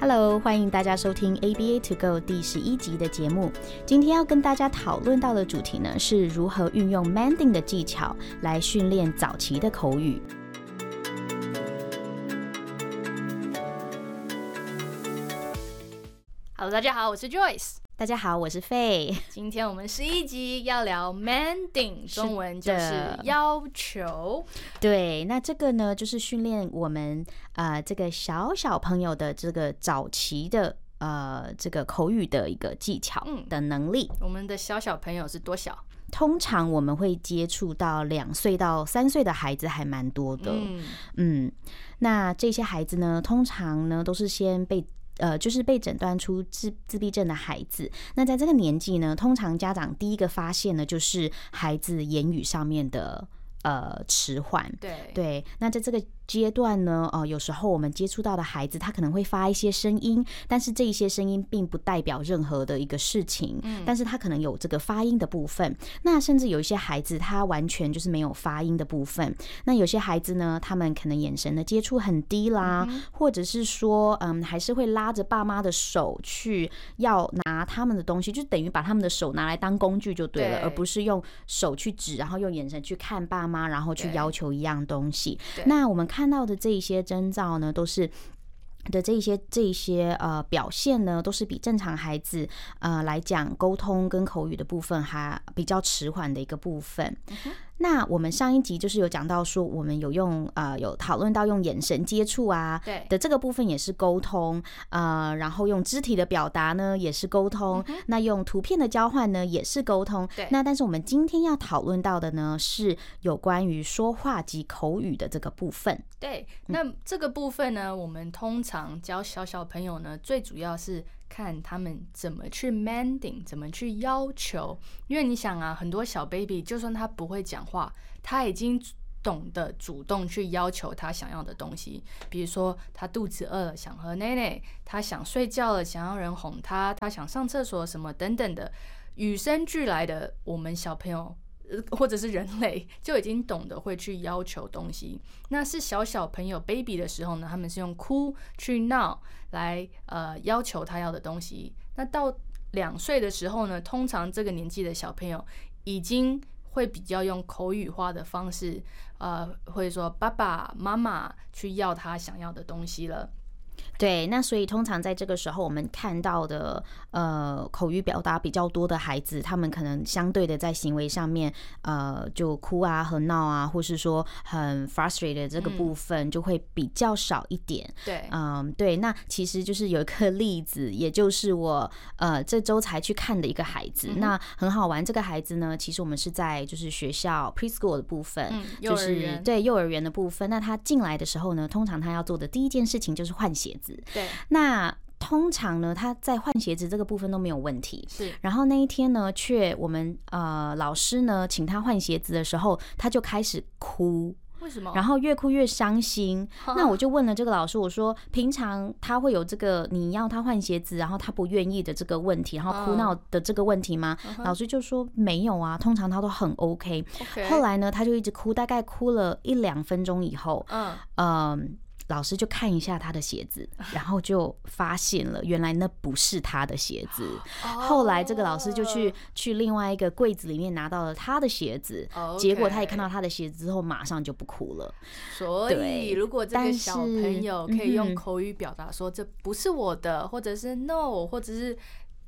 Hello，欢迎大家收听 ABA To Go 第十一集的节目。今天要跟大家讨论到的主题呢，是如何运用 Mending 的技巧来训练早期的口语。Hello，大家好，我是 Joyce。大家好，我是 Faye。今天我们十一集要聊 Mending，中文就是要求。对，那这个呢，就是训练我们呃这个小小朋友的这个早期的呃这个口语的一个技巧的能力。嗯，我们的小小朋友是多小？通常我们会接触到两岁到三岁的孩子还蛮多的。嗯，嗯，那这些孩子呢，通常呢都是先被。呃，就是被诊断出自自闭症的孩子，那在这个年纪呢，通常家长第一个发现呢，就是孩子言语上面的呃迟缓。对对，那在这个。阶段呢，呃，有时候我们接触到的孩子，他可能会发一些声音，但是这一些声音并不代表任何的一个事情，嗯，但是他可能有这个发音的部分。那甚至有一些孩子，他完全就是没有发音的部分。那有些孩子呢，他们可能眼神的接触很低啦，或者是说，嗯，还是会拉着爸妈的手去要拿他们的东西，就等于把他们的手拿来当工具就对了，而不是用手去指，然后用眼神去看爸妈，然后去要求一样东西。那我们。看到的这一些征兆呢，都是的这一些这一些呃表现呢，都是比正常孩子呃来讲沟通跟口语的部分还比较迟缓的一个部分。那我们上一集就是有讲到说，我们有用呃有讨论到用眼神接触啊，对的这个部分也是沟通，呃，然后用肢体的表达呢也是沟通，那用图片的交换呢也是沟通。对，那但是我们今天要讨论到的呢是有关于说话及口语的这个部分。对，那这个部分呢，我们通常教小小朋友呢，最主要是。看他们怎么去 mending，怎么去要求，因为你想啊，很多小 baby 就算他不会讲话，他已经懂得主动去要求他想要的东西。比如说，他肚子饿了，想喝奶奶；他想睡觉了，想要人哄他；他想上厕所什么等等的，与生俱来的，我们小朋友。或者是人类就已经懂得会去要求东西，那是小小朋友 baby 的时候呢，他们是用哭去闹来呃要求他要的东西。那到两岁的时候呢，通常这个年纪的小朋友已经会比较用口语化的方式，呃，会说爸爸妈妈去要他想要的东西了。对，那所以通常在这个时候，我们看到的呃口语表达比较多的孩子，他们可能相对的在行为上面，呃，就哭啊和闹啊，或是说很 frustrated 这个部分就会比较少一点。对，嗯，对。那其实就是有一个例子，也就是我呃这周才去看的一个孩子，那很好玩。这个孩子呢，其实我们是在就是学校 preschool 的部分，就是对幼儿园的部分。那他进来的时候呢，通常他要做的第一件事情就是换鞋子。对，那通常呢，他在换鞋子这个部分都没有问题。是，然后那一天呢，却我们呃老师呢请他换鞋子的时候，他就开始哭。为什么？然后越哭越伤心。那我就问了这个老师，我说平常他会有这个你要他换鞋子，然后他不愿意的这个问题，然后哭闹的这个问题吗？老师就说没有啊，通常他都很 OK。后来呢，他就一直哭，大概哭了一两分钟以后，嗯嗯。老师就看一下他的鞋子，然后就发现了，原来那不是他的鞋子。后来这个老师就去去另外一个柜子里面拿到了他的鞋子，结果他也看到他的鞋子之后，马上就不哭了。所以，如果这个小朋友可以用口语表达说这不是我的，或者是 no，或者是。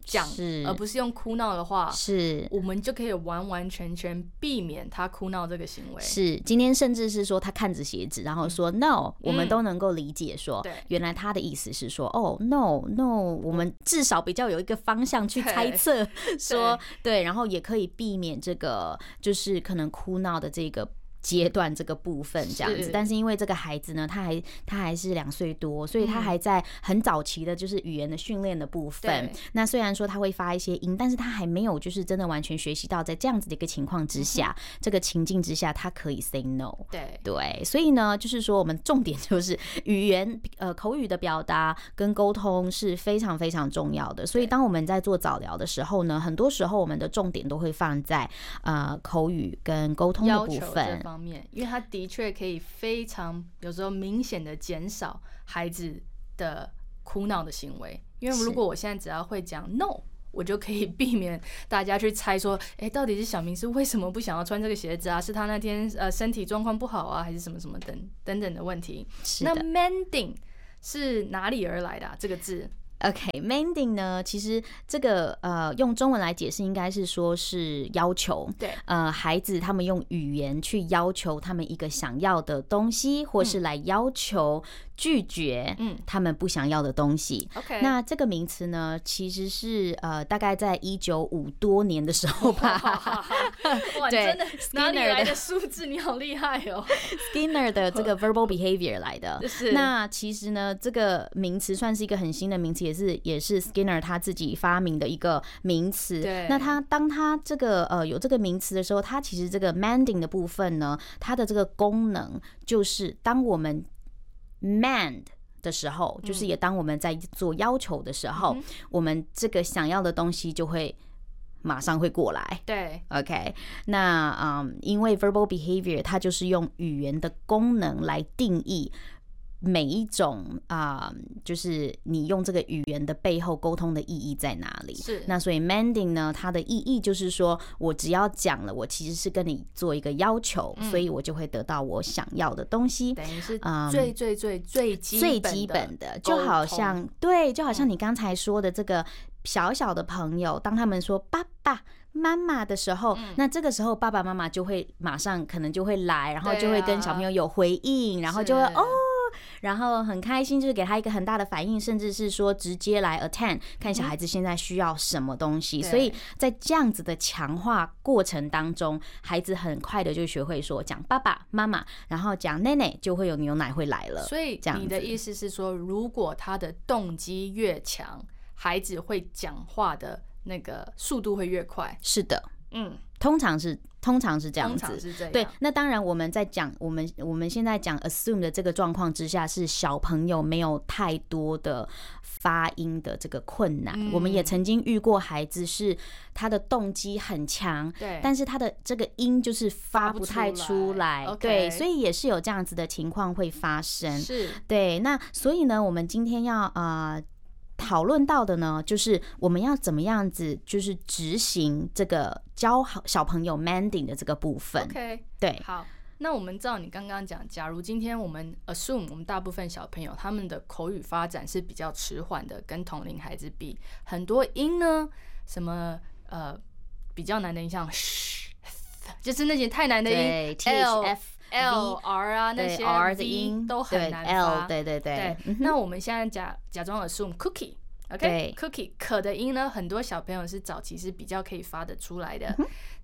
讲，而不是用哭闹的话，是，我们就可以完完全全避免他哭闹这个行为。是，今天甚至是说他看着鞋子，然后说 no，我们都能够理解说，对，原来他的意思是说，哦 no no，我们至少比较有一个方向去猜测，说对，然后也可以避免这个就是可能哭闹的这个。阶段这个部分这样子，但是因为这个孩子呢，他还他还是两岁多，所以他还在很早期的，就是语言的训练的部分。那虽然说他会发一些音，但是他还没有就是真的完全学习到，在这样子的一个情况之下，这个情境之下，他可以 say no。对对，所以呢，就是说我们重点就是语言 呃口语的表达跟沟通是非常非常重要的。所以当我们在做早疗的时候呢，很多时候我们的重点都会放在呃口语跟沟通的部分。方面，因为他的确可以非常有时候明显的减少孩子的哭闹的行为。因为如果我现在只要会讲 no，我就可以避免大家去猜说，哎，到底是小明是为什么不想要穿这个鞋子啊？是他那天呃身体状况不好啊，还是什么什么等等等的问题？那 mending 是哪里而来的啊？这个字？OK，mending、okay, 呢？其实这个呃，用中文来解释，应该是说是要求。对，呃，孩子他们用语言去要求他们一个想要的东西，或是来要求。拒绝，嗯，他们不想要的东西。OK，那这个名词呢，其实是呃，大概在一九五多年的时候吧。哇，真的哪里来的数字？你好厉害哦！Skinner 的这个 verbal behavior 来的。是。那其实呢，这个名词算是一个很新的名词，也是也是 Skinner 他自己发明的一个名词。对。那他当他这个呃有这个名词的时候，他其实这个 manding 的部分呢，它的这个功能就是当我们 mend 的时候，就是也当我们在做要求的时候，我们这个想要的东西就会马上会过来。对，OK，那嗯，因为 verbal behavior 它就是用语言的功能来定义。每一种啊、呃，就是你用这个语言的背后沟通的意义在哪里？是。那所以 mending 呢，它的意义就是说，我只要讲了，我其实是跟你做一个要求，嗯、所以我就会得到我想要的东西。等于是最最最最基最基本的，就好像对，就好像你刚才说的这个小小的朋友，当他们说爸爸妈妈的时候，嗯、那这个时候爸爸妈妈就会马上可能就会来，然后就会跟小朋友有回应，然后就会哦。然后很开心，就是给他一个很大的反应，甚至是说直接来 attend 看小孩子现在需要什么东西。所以在这样子的强化过程当中，孩子很快的就学会说讲爸爸妈妈，然后讲奶奶，就会有牛奶会来了。所以你的意思是说，如果他的动机越强，孩子会讲话的那个速度会越快？是的，嗯，通常是。通常是这样子。对，那当然我们在讲我们我们现在讲 assume 的这个状况之下，是小朋友没有太多的发音的这个困难。嗯、我们也曾经遇过孩子是他的动机很强，对，但是他的这个音就是发不太出来，对，所以也是有这样子的情况会发生。是，对，那所以呢，我们今天要啊。呃讨论到的呢，就是我们要怎么样子，就是执行这个教好小朋友 manding 的这个部分。OK，对，好，那我们照你刚刚讲，假如今天我们 assume 我们大部分小朋友他们的口语发展是比较迟缓的，跟同龄孩子比，很多音呢，什么呃比较难的音，像嘘，就是那些太难的音，T H F。L R 啊，那些 R 的音都很难发。对对对。那我们现在假假装 assume cookie，OK，cookie 可的音呢，很多小朋友是早期是比较可以发得出来的。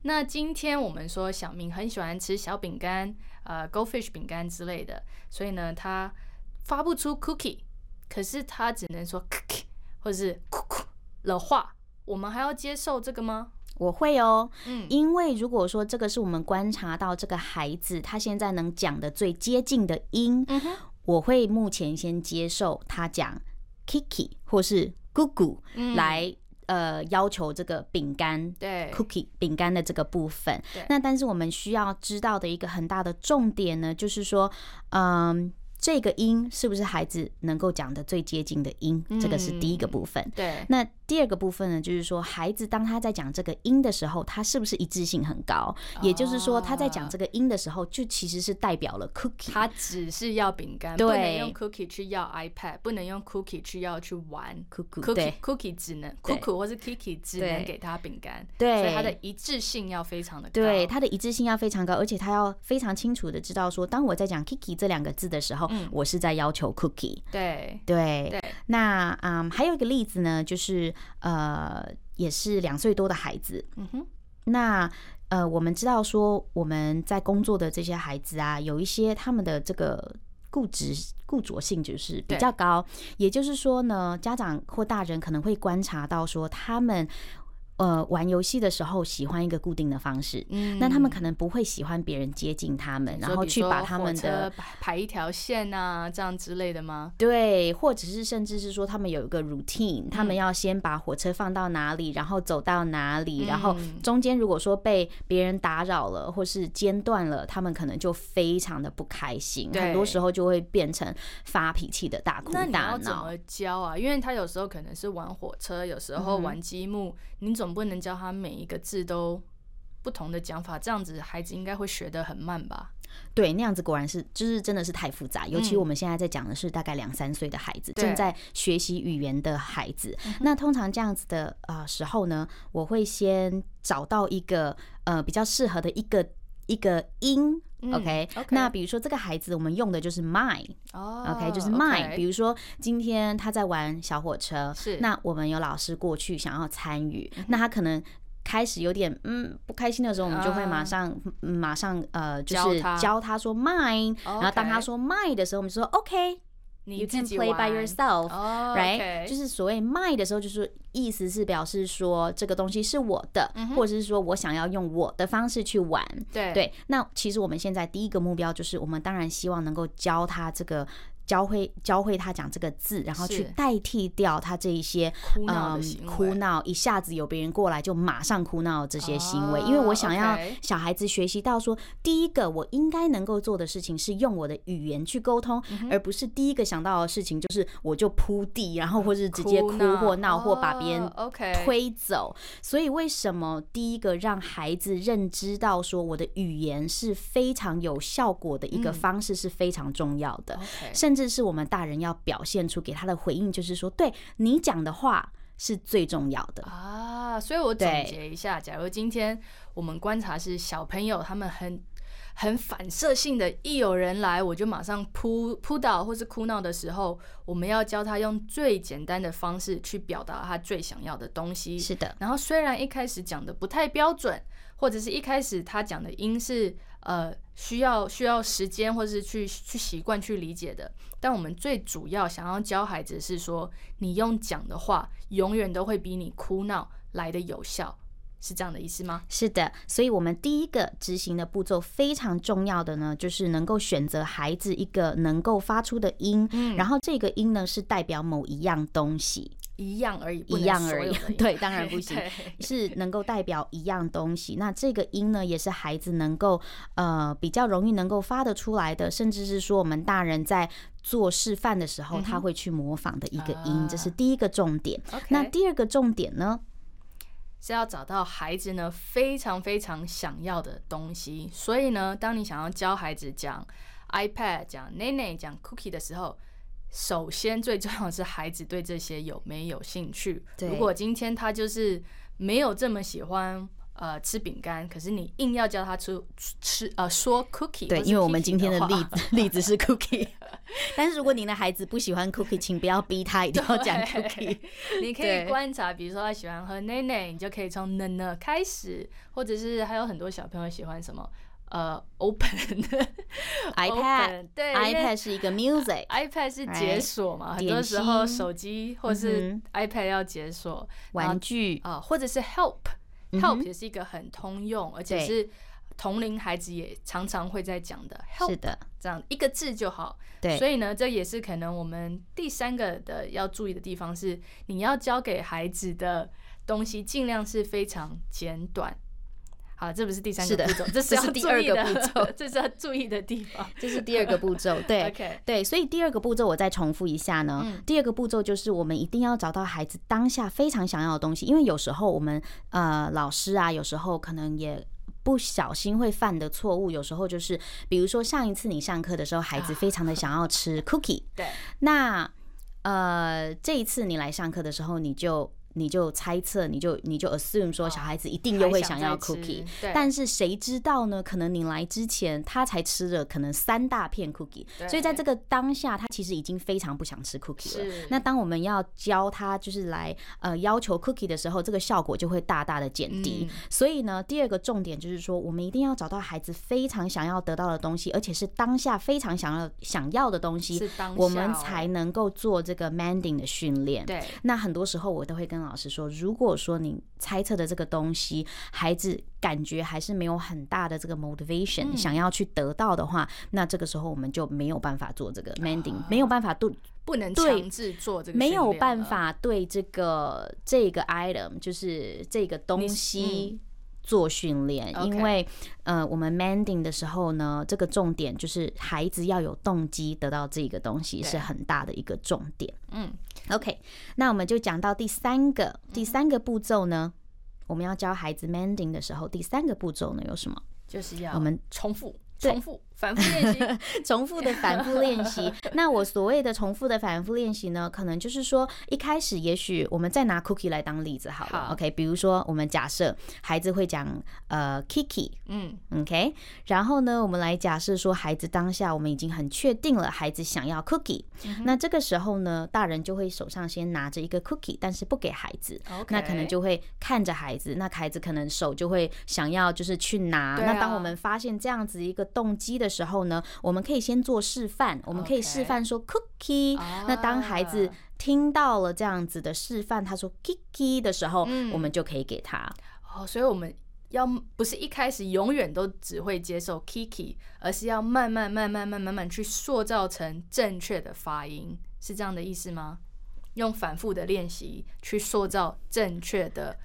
那今天我们说小明很喜欢吃小饼干，呃，Goldfish 饼干之类的，所以呢，他发不出 cookie，可是他只能说 cookie 或者是 cook 的话，我们还要接受这个吗？我会哦，嗯，因为如果说这个是我们观察到这个孩子他现在能讲的最接近的音，嗯哼，我会目前先接受他讲 Kiki 或是姑姑来呃要求这个饼干对 Cookie 饼干的这个部分。那但是我们需要知道的一个很大的重点呢，就是说，嗯。这个音是不是孩子能够讲的最接近的音？这个是第一个部分。对。那第二个部分呢，就是说孩子当他在讲这个音的时候，他是不是一致性很高？也就是说，他在讲这个音的时候，就其实是代表了 cookie。他只是要饼干，不能用 cookie 去要 iPad，不能用 cookie 去要去玩 cookie。cookie 只能 cookie 或是 kiki 只能给他饼干。对。所以他的一致性要非常的高。对，他的一致性要非常高，而且他要非常清楚的知道说，当我在讲 kiki 这两个字的时候。嗯，我是在要求 cookie，对对对。那嗯，还有一个例子呢，就是呃，也是两岁多的孩子。嗯哼。那呃，我们知道说我们在工作的这些孩子啊，有一些他们的这个固执固着性就是比较高。也就是说呢，家长或大人可能会观察到说他们。呃玩游戏的时候喜欢一个固定的方式，嗯，那他们可能不会喜欢别人接近他们，然后去把他们的排一条线啊，这样之类的吗？对，或者是甚至是说他们有一个 routine，他们要先把火车放到哪里，然后走到哪里，然后中间如果说被别人打扰了或是间断了，他们可能就非常的不开心，很多时候就会变成发脾气的大哭大闹。那你要怎么教啊？因为他有时候可能是玩火车，有时候玩积木，你总不能教他每一个字都不同的讲法，这样子孩子应该会学得很慢吧？对，那样子果然是，就是真的是太复杂。尤其我们现在在讲的是大概两三岁的孩子，正在学习语言的孩子。那通常这样子的呃时候呢，我会先找到一个呃比较适合的一个一个音。OK，那比如说这个孩子，我们用的就是 my，OK，就是 my。比如说今天他在玩小火车，是那我们有老师过去想要参与，那他可能。开始有点嗯不开心的时候，我们就会马上、uh, 马上呃，就是教他说 mine，然后当他说 mine 的时候，我们就说 OK，你自己 play by yourself，right？、Oh, okay. 就是所谓 mine 的时候，就是意思是表示说这个东西是我的，或者是说我想要用我的方式去玩。对对，那其实我们现在第一个目标就是，我们当然希望能够教他这个。教会教会他讲这个字，然后去代替掉他这一些嗯哭闹，一下子有别人过来就马上哭闹这些行为。因为我想要小孩子学习到说，第一个我应该能够做的事情是用我的语言去沟通，而不是第一个想到的事情就是我就扑地，然后或是直接哭或闹或把别人推走。所以为什么第一个让孩子认知到说我的语言是非常有效果的一个方式是非常重要的，甚甚至是我们大人要表现出给他的回应，就是说，对你讲的话是最重要的啊。所以我总结一下，假如今天我们观察是小朋友，他们很很反射性的，一有人来我就马上扑扑倒或是哭闹的时候，我们要教他用最简单的方式去表达他最想要的东西。是的。然后虽然一开始讲的不太标准，或者是一开始他讲的音是。呃，需要需要时间，或是去去习惯去理解的。但我们最主要想要教孩子是说，你用讲的话，永远都会比你哭闹来的有效，是这样的意思吗？是的，所以我们第一个执行的步骤非常重要的呢，就是能够选择孩子一个能够发出的音，嗯，然后这个音呢是代表某一样东西。一样而已，一样而已。对，当然不行，是能够代表一样东西。那这个音呢，也是孩子能够呃比较容易能够发得出来的，甚至是说我们大人在做示范的时候，他会去模仿的一个音。这是第一个重点。那第二个重点呢，是要找到孩子呢非常非常想要的东西。所以呢，当你想要教孩子讲 iPad、讲 Nene、讲 Cookie 的时候，首先，最重要的是孩子对这些有没有兴趣。如果今天他就是没有这么喜欢呃吃饼干，可是你硬要叫他吃吃呃说 cookie，对，因为我们今天的例子 例子是 cookie。但是如果您的孩子不喜欢 cookie，请不要逼他一定要讲 cookie。你可以观察，比如说他喜欢喝奶奶，你就可以从奶奶开始，或者是还有很多小朋友喜欢什么。呃，open iPad，对，iPad 是一个 music，iPad 是解锁嘛，很多时候手机或是 iPad 要解锁玩具啊，或者是 help，help 也是一个很通用，而且是同龄孩子也常常会在讲的。是的，这样一个字就好。对，所以呢，这也是可能我们第三个的要注意的地方是，你要教给孩子的东西尽量是非常简短。啊，这不是第三个步骤，这是第二个步骤，这是要注意的地方。这是第二个步骤，对，Okay. 对，所以第二个步骤我再重复一下呢。嗯、第二个步骤就是我们一定要找到孩子当下非常想要的东西，因为有时候我们呃老师啊，有时候可能也不小心会犯的错误，有时候就是比如说上一次你上课的时候，孩子非常的想要吃 cookie，对，那呃这一次你来上课的时候，你就。你就猜测，你就你就 assume 说小孩子一定又会想要 cookie，但是谁知道呢？可能你来之前他才吃了可能三大片 cookie，所以在这个当下他其实已经非常不想吃 cookie 了。那当我们要教他就是来呃要求 cookie 的时候，这个效果就会大大的减低。所以呢，第二个重点就是说，我们一定要找到孩子非常想要得到的东西，而且是当下非常想要想要的东西，我们才能够做这个 manding 的训练。对，那很多时候我都会跟老师说，如果说你猜测的这个东西，孩子感觉还是没有很大的这个 motivation，嗯，想要去得到的话，那这个时候我们就没有办法做这个 mending，没有办法对，不能强制做这个，没有办法对这个这个 item，就是这个东西。做训练，因为呃，我们 mending 的时候呢，这个重点就是孩子要有动机得到这个东西，是很大的一个重点。嗯，OK，那我们就讲到第三个，第三个步骤呢，我们要教孩子 mending 的时候，第三个步骤呢有什么？就是要我们重复。重复反复练习，重复的反复练习。那我所谓的重复的反复练习呢，可能就是说，一开始也许我们再拿 Cookie 来当例子好了。好 OK，比如说我们假设孩子会讲呃 Kiki，嗯，OK，然后呢，我们来假设说孩子当下我们已经很确定了，孩子想要 Cookie，嗯。那这个时候呢，大人就会手上先拿着一个 Cookie，但是不给孩子。Okay. 那可能就会看着孩子，那孩子可能手就会想要就是去拿。那当我们发现这样子一个动机的时候呢，我们可以先做示范。我们可以示范说 cookie。那当孩子听到了这样子的示范，他说 kiki 的时候，我们就可以给他。哦，所以我们要不是一开始永远都只会接受 kiki，而是要慢慢、慢慢、慢慢、慢慢去塑造成正确的发音，是这样的意思吗？用反复的练习去塑造正确的。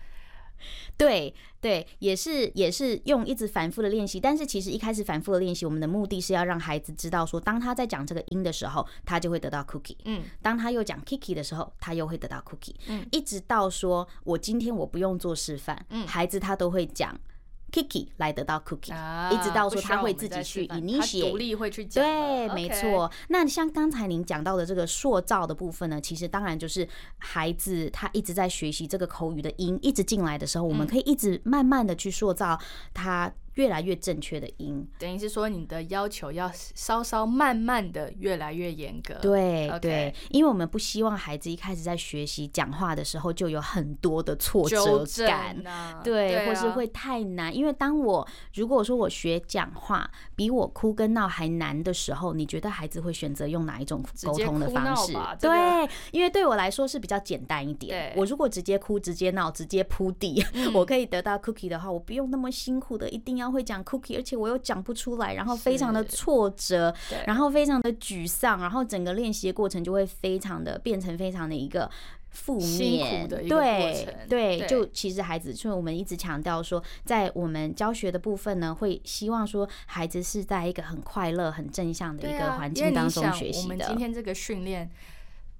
对对，也是也是用一直反复的练习，但是其实一开始反复的练习，我们的目的是要让孩子知道说，当他在讲这个音的时候，他就会得到 cookie。嗯，当他又讲 kiki 的时候，他又会得到 cookie。嗯，一直到说我今天我不用做示范，嗯，孩子他都会讲。Kiki 来得到 Cookie，啊，一直到说他会自己去 initiate，独立会去讲。对，没错。那像刚才您讲到的这个塑造的部分呢，其实当然就是孩子他一直在学习这个口语的音，一直进来的时候，我们可以一直慢慢的去塑造他。越来越正确的音，等于是说你的要求要稍稍慢慢的越来越严格。对对，因为我们不希望孩子一开始在学习讲话的时候就有很多的挫折感，对，或是会太难。因为当我如果说我学讲话比我哭跟闹还难的时候，你觉得孩子会选择用哪一种沟通的方式？对，因为对我来说是比较简单一点。我如果直接哭、直接闹、直接铺地，我可以得到 cookie 的话，我不用那么辛苦的，一定要。会讲 cookie，而且我又讲不出来，然后非常的挫折，然后非常的沮丧，然后整个练习的过程就会非常的变成非常的一个负面的一个过程。对对，就其实孩子，所以我们一直强调说，在我们教学的部分呢，会希望说孩子是在一个很快乐、很正向的一个环境当中学习的。我们今天这个训练。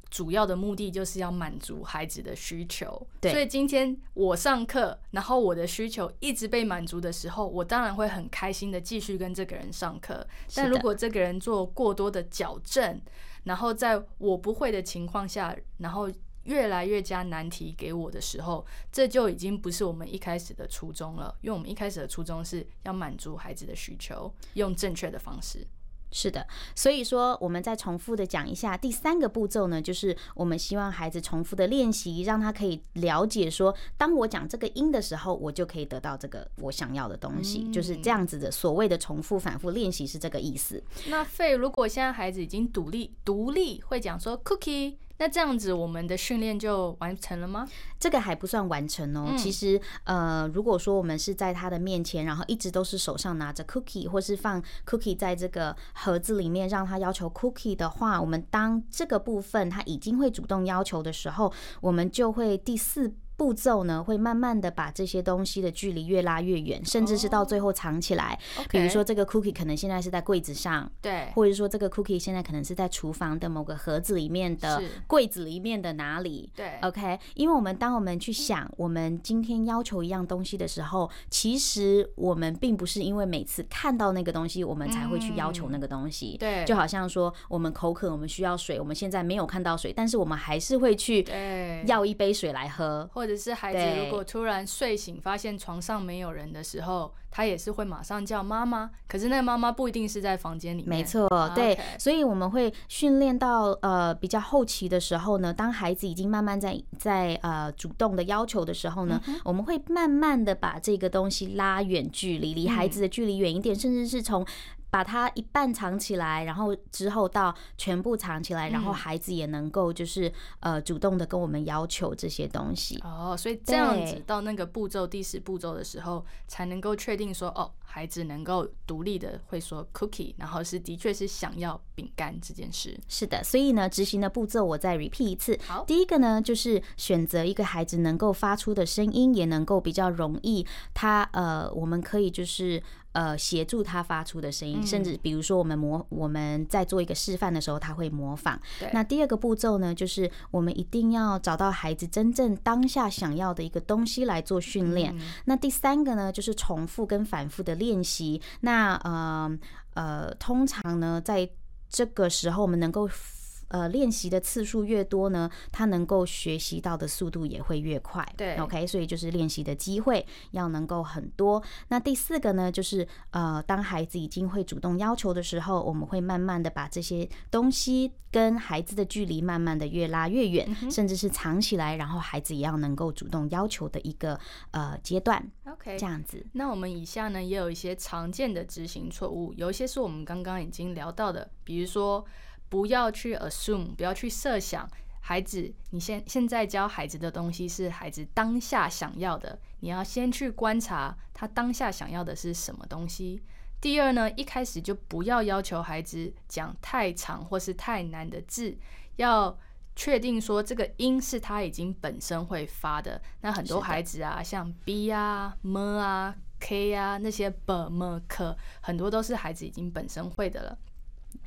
主要的目的就是要满足孩子的需求，对，所以今天我上课，然后我的需求一直被满足的时候，我当然会很开心的继续跟这个人上课。但如果这个人做过多的矫正，然后在我不会的情况下，然后越来越加难题给我的时候，这就已经不是我们一开始的初衷了。因为我们一开始的初衷是要满足孩子的需求，用正确的方式。是的，所以说我们再重复的讲一下第三个步骤呢，就是我们希望孩子重复的练习，让他可以了解说，当我讲这个音的时候，我就可以得到这个我想要的东西，就是这样子的。所谓的重复反复练习是这个意思。那费如果现在孩子已经独立独立会讲说 cookie。那这样子，我们的训练就完成了吗？这个还不算完成哦。其实，呃，如果说我们是在他的面前，然后一直都是手上拿着 cookie，或是放 cookie 在这个盒子里面，让他要求 cookie 的话，我们当这个部分他已经会主动要求的时候，我们就会第四。步骤呢，会慢慢的把这些东西的距离越拉越远，甚至是到最后藏起来。Oh. 比如说这个 cookie 可能现在是在柜子上，对，或者说这个 cookie 现在可能是在厨房的某个盒子里面的柜子里面的哪里？对，OK。因为我们当我们去想我们今天要求一样东西的时候，其实我们并不是因为每次看到那个东西我们才会去要求那个东西。对，就好像说我们口渴，我们需要水，我们现在没有看到水，但是我们还是会去要一杯水来喝。或者是孩子如果突然睡醒，发现床上没有人的时候，他也是会马上叫妈妈。可是那个妈妈不一定是在房间里面。没错，对，所以我们会训练到呃比较后期的时候呢，当孩子已经慢慢在在呃主动的要求的时候呢，我们会慢慢的把这个东西拉远距离，离孩子的距离远一点，甚至是从。把它一半藏起来，然后之后到全部藏起来，然后孩子也能够就是呃主动的跟我们要求这些东西。哦，所以这样子到那个步骤第十步骤的时候，才能够确定说哦，孩子能够独立的会说 cookie，然后是的确是想要饼干这件事。是的，所以呢，执行的步骤我再 repeat 一次。好，第一个呢，就是选择一个孩子能够发出的声音，也能够比较容易，他呃，我们可以就是。呃，协助他发出的声音，甚至比如说我们模我们在做一个示范的时候，他会模仿。对。那第二个步骤呢，就是我们一定要找到孩子真正当下想要的一个东西来做训练。那第三个呢，就是重复跟反复的练习。那呃呃，通常呢，在这个时候我们能够。呃，练习的次数越多呢，他能够学习到的速度也会越快。对，OK，所以就是练习的机会要能够很多。那第四个呢，就是呃，当孩子已经会主动要求的时候，我们会慢慢的把这些东西跟孩子的距离慢慢的越拉越远，嗯、甚至是藏起来，然后孩子也要能够主动要求的一个呃阶段。OK，这样子。那我们以下呢也有一些常见的执行错误，有一些是我们刚刚已经聊到的，比如说。不要去 assume，不要去设想，孩子，你现现在教孩子的东西是孩子当下想要的，你要先去观察他当下想要的是什么东西。第二呢，一开始就不要要求孩子讲太长或是太难的字，要确定说这个音是他已经本身会发的。那很多孩子啊，像 b 啊、m 啊、k 啊那些 b、m、k，很多都是孩子已经本身会的了。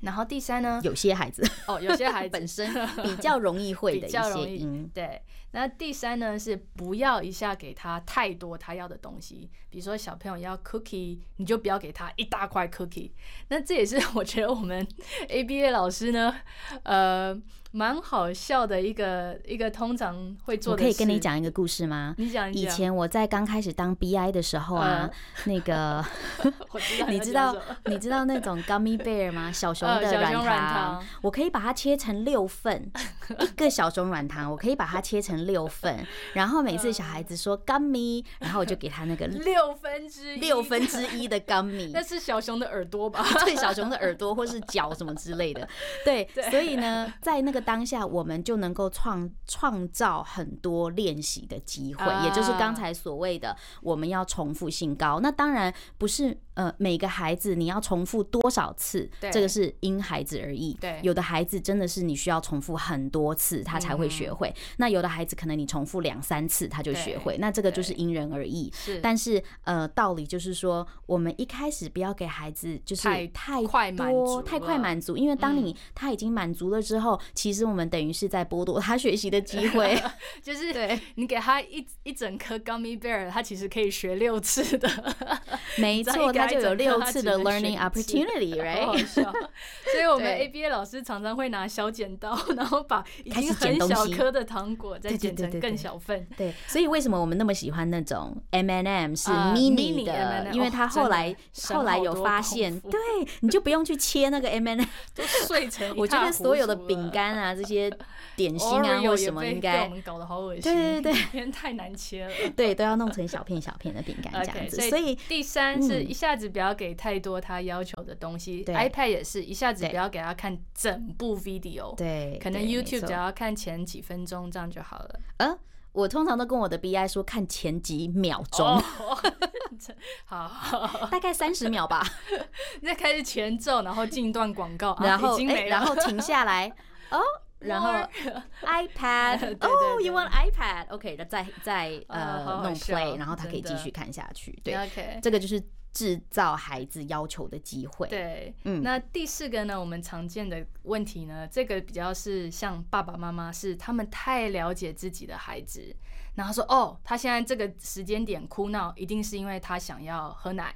然后第三呢，有些孩子。哦，有些孩子。本身比较容易会的一些 音，对。那第三呢是不要一下给他太多他要的东西，比如说小朋友要 cookie，你就不要给他一大块 cookie。那这也是我觉得我们 ABA 老师呢，呃。蛮好笑的一个一个通常会做的。我可以跟你讲一个故事吗？你讲一讲。以前我在刚开始当 BI 的时候啊，那个 你知道你知道那种 Gummy Bear 吗？小熊的软糖，我可以把它切成六份，一个小熊软糖，我可以把它切成六份，然后每次小孩子说 Gummy，然后我就给他那个六分之一六分之一的 Gummy。那是小熊的耳朵吧？对，小熊的耳朵或是脚什么之类的。对，所以呢，在那个。当下我们就能够创创造很多练习的机会，也就是刚才所谓的我们要重复性高。那当然不是呃每个孩子你要重复多少次，这个是因孩子而异。对，有的孩子真的是你需要重复很多次他才会学会，那有的孩子可能你重复两三次他就学会，那这个就是因人而异。是，但是呃道理就是说，我们一开始不要给孩子就是太快满足，太快满足，因为当你他已经满足了之后，其实。我们等于是在剥夺他学习的机会 就是对你给他一一整颗 gummy bear，他其实可以学六次的，没错，他就有六次的 learning opportunity，right？所以我们 ABA 老师常常会拿小剪刀，然后把已经很小颗的糖果再剪成更小份。对，所以为什么我们那么喜欢那种 M&M 是 mini 的？因为他后来后来有发现，对，你就不用去切那个 M n M，都碎成。我觉得所有的饼干啊。这些点心啊，或什么应该，我们搞得好恶心。对对对，因为太难切了。对，都要弄成小片小片的饼干这样子。所以第三是一下子不要给太多他要求的东西。iPad 也是一下子不要给他看整部 video。对，可能 YouTube 只要看前几分钟这样就好了。嗯，我通常都跟我的 BI 说看前几秒钟。好，大概三十秒吧。你再开始前奏，然后进一段广告，然后然后停下来。哦，然后 iPad，哦，You want iPad？OK，再再呃弄 Play，然后他可以继续看下去。对，OK，这个就是制造孩子要求的机会。对，嗯，那第四个呢，我们常见的问题呢，这个比较是像爸爸妈妈是他们太了解自己的孩子，然后说哦，他现在这个时间点哭闹，一定是因为他想要喝奶。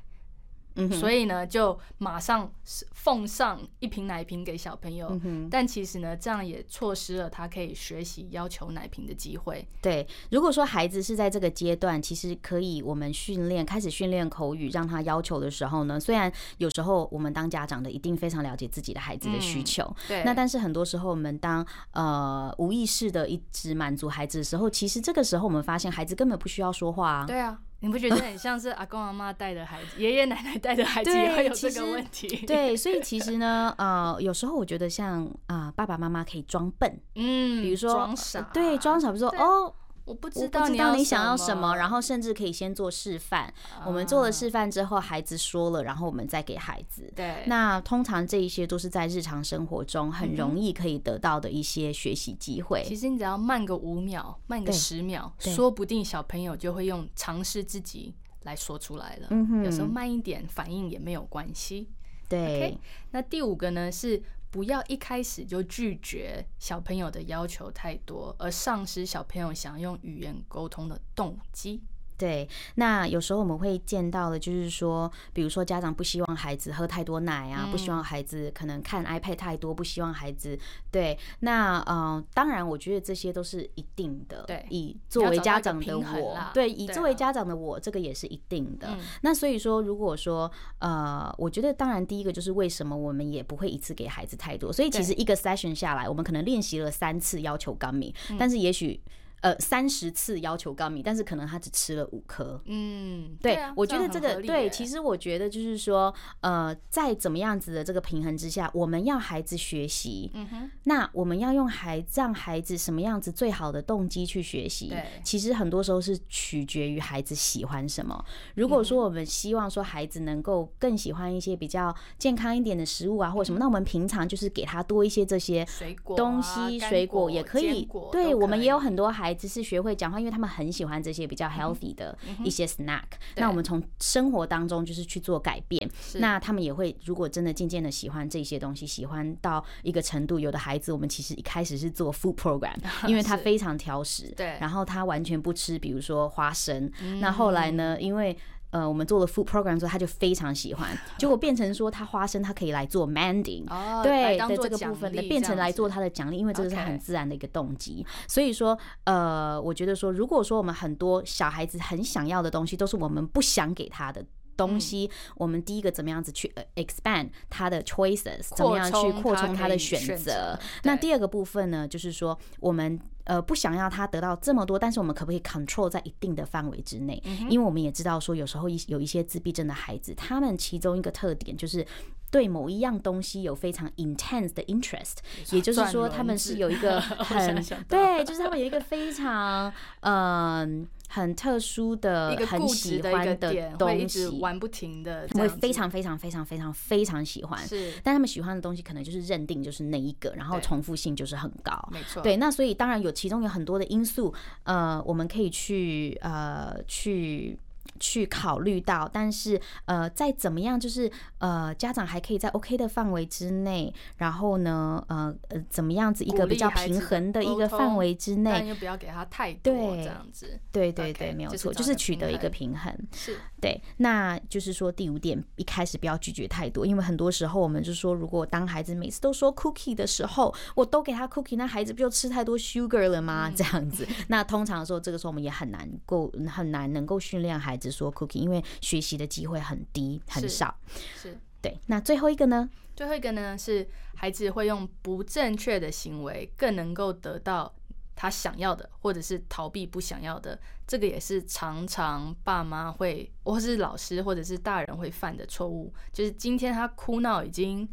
嗯，所以呢，就马上奉上一瓶奶瓶给小朋友。嗯。但其实呢，这样也错失了他可以学习要求奶瓶的机会。对，如果说孩子是在这个阶段，其实可以我们训练，开始训练口语，让他要求的时候呢，虽然有时候我们当家长的一定非常了解自己的孩子的需求，嗯、对。那但是很多时候我们当呃无意识的一直满足孩子的时候，其实这个时候我们发现孩子根本不需要说话啊。对啊。你不觉得很像是阿公阿妈带的孩子，爷爷奶奶带的孩子也会有这个问题？对，所以其实呢，呃，有时候我觉得像啊、呃，爸爸妈妈可以装笨，嗯，比如说装傻，对，装傻，比如说哦。我不知道你想要什么，然后甚至可以先做示范。我们做了示范之后，孩子说了，然后我们再给孩子。对，那通常这一些都是在日常生活中很容易可以得到的一些学习机会。其实你只要慢个五秒，慢个十秒，说不定小朋友就会用尝试自己来说出来了。有时候慢一点，反应也没有关系。对，那第五个呢是。不要一开始就拒绝小朋友的要求太多，而丧失小朋友想用语言沟通的动机。对，那有时候我们会见到的，就是说，比如说家长不希望孩子喝太多奶啊，嗯、不希望孩子可能看 iPad 太多，不希望孩子对。那嗯、呃，当然，我觉得这些都是一定的。对，以作为家长的我，对，以作为家长的我，这个也是一定的。那所以说，如果说呃，我觉得当然第一个就是为什么我们也不会一次给孩子太多，所以其实一个 session 下来，我们可能练习了三次要求 gummy，但是也许。呃，三十次要求 gummy，但是可能他只吃了五颗。嗯，对，我觉得这个对，其实我觉得就是说，呃，在怎么样子的这个平衡之下，我们要孩子学习，嗯哼，那我们要用孩子让孩子什么样子最好的动机去学习？对，其实很多时候是取决于孩子喜欢什么。如果说我们希望说孩子能够更喜欢一些比较健康一点的食物啊，或者什么，那我们平常就是给他多一些这些水果东西，水果也可以。对，我们也有很多孩子。只是学会讲话，因为他们很喜欢这些比较 healthy 的一些 snack。那我们从生活当中就是去做改变。那他们也会，如果真的渐渐的喜欢这些东西，喜欢到一个程度，有的孩子我们其实一开始是做 food program，因为他非常挑食，对，然后他完全不吃，比如说花生。那后来呢，因为呃，我们做了 food program 之后，他就非常喜欢，结果变成说他花生他可以来做 mending，对的这个部分的变成来做他的奖励，因为这个是很自然的一个动机。所以说，呃，我觉得说，如果说我们很多小孩子很想要的东西，都是我们不想给他的东西，我们第一个怎么样子去 expand 他的 choices，怎么样去扩充他的选择？那第二个部分呢，就是说我们。呃，不想要他得到这么多，但是我们可不可以 control 在一定的范围之内？因为我们也知道说，有时候一有一些自闭症的孩子，他们其中一个特点就是对某一样东西有非常 intense 的 interest，也就是说，他们是有一个 很对，就是他们有一个非常嗯。很特殊的、一个很喜欢的东西，玩不停的，会非常非常非常非常非常喜欢。是，但他们喜欢的东西可能就是认定就是那一个，然后重复性就是很高。没错，对。那所以当然有其中有很多的因素，呃，我们可以去呃去。去考虑到，但是呃，再怎么样，就是呃，家长还可以在 OK 的范围之内，然后呢，呃呃，怎么样子一个比较平衡的一个范围之内，但又不要给他太多这样子。对对对，没有错，就是取得一个平衡。是对，那就是说第五点，一开始不要拒绝太多，因为很多时候我们就说，如果当孩子每次都说 cookie 的时候，我都给他 cookie，那孩子不就吃太多 sugar 了吗？这样子，那通常说这个时候我们也很难够很难能够训练孩子。说 cookie，因为学习的机会很低，很少。是，是对。那最后一个呢？最后一个呢是孩子会用不正确的行为，更能够得到他想要的，或者是逃避不想要的。这个也是常常爸妈会，或是老师，或者是大人会犯的错误。就是今天他哭闹已经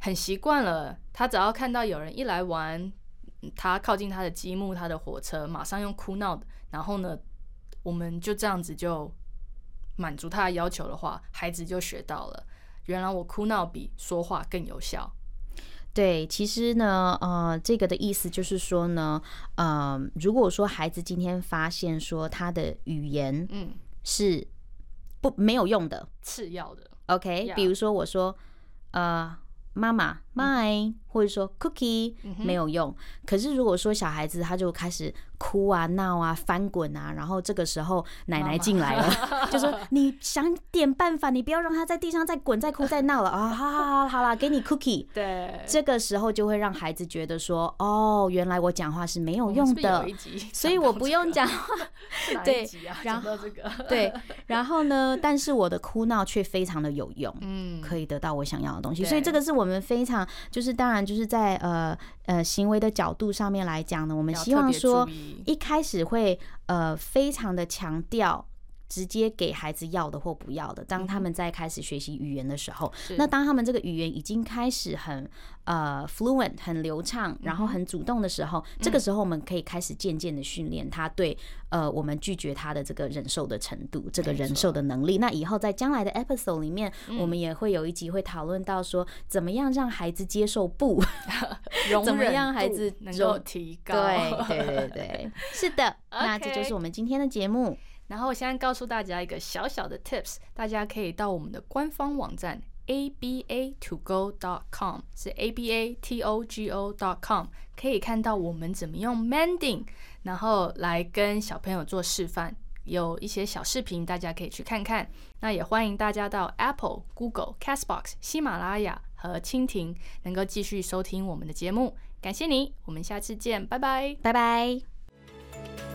很习惯了，他只要看到有人一来玩，他靠近他的积木、他的火车，马上用哭闹，然后呢，我们就这样子就。满足他的要求的话，孩子就学到了，原来我哭闹比说话更有效。对，其实呢，呃，这个的意思就是说呢，呃，如果说孩子今天发现说他的语言嗯是不没有用的，次要的，OK，比如说我说呃妈妈 my 或者说 cookie 没有用，可是如果说小孩子他就开始。哭啊闹啊翻滚啊，然后这个时候奶奶进来了，就说你想点办法，你不要让他在地上再滚再哭再闹了啊！好好好，好啦，给你 cookie。对，这个时候就会让孩子觉得说，哦，原来我讲话是没有用的，所以我不用讲话。对，然后这个对，然后呢，但是我的哭闹却非常的有用，嗯，可以得到我想要的东西，所以这个是我们非常就是当然就是在呃呃行为的角度上面来讲呢，我们希望说。一开始会呃非常的强调直接给孩子要的或不要的。当他们在开始学习语言的时候，嗯、那当他们这个语言已经开始很呃 fluent 很流畅，然后很主动的时候，嗯、这个时候我们可以开始渐渐的训练他对呃我们拒绝他的这个忍受的程度，这个忍受的能力。那以后在将来的 episode 里面，嗯、我们也会有一集会讨论到说，怎么样让孩子接受不，怎么样孩子能够提高。对对对对，是的。那这就是我们今天的节目。然后我现在告诉大家一个小小的 tips，大家可以到我们的官方网站 aba2go.com，是 aba t o g o dot com，可以看到我们怎么用 mending，然后来跟小朋友做示范，有一些小视频，大家可以去看看。那也欢迎大家到 Apple、Google、Castbox、喜马拉雅和蜻蜓，能够继续收听我们的节目。感谢你，我们下次见，拜拜，拜拜。